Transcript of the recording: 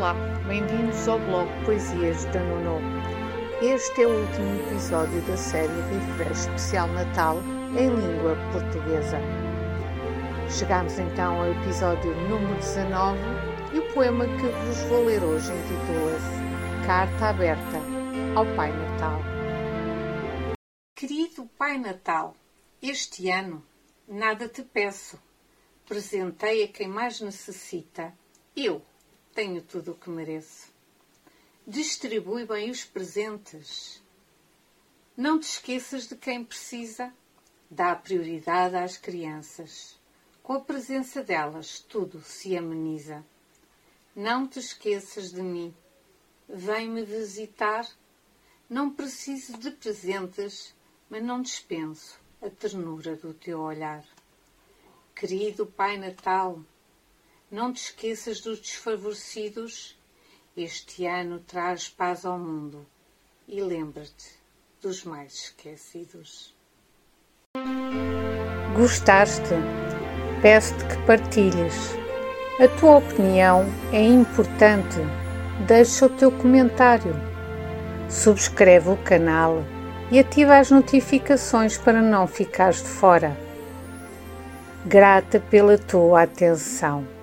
Olá, bem-vindos ao blog Poesias da Nono. Este é o último episódio da série Refresh Especial Natal em língua portuguesa. Chegamos então ao episódio número 19 e o poema que vos vou ler hoje intitula-se Carta Aberta ao Pai Natal. Querido Pai Natal, este ano nada te peço. Presentei a quem mais necessita. Eu tenho tudo o que mereço. Distribui bem os presentes. Não te esqueças de quem precisa. Dá prioridade às crianças. Com a presença delas, tudo se ameniza. Não te esqueças de mim. Vem-me visitar. Não preciso de presentes, mas não dispenso a ternura do teu olhar. Querido Pai Natal, não te esqueças dos desfavorecidos. Este ano traz paz ao mundo e lembra-te dos mais esquecidos. Gostaste? Peço-te que partilhes. A tua opinião é importante. Deixa o teu comentário. Subscreve o canal e ativa as notificações para não ficares de fora. Grata pela tua atenção.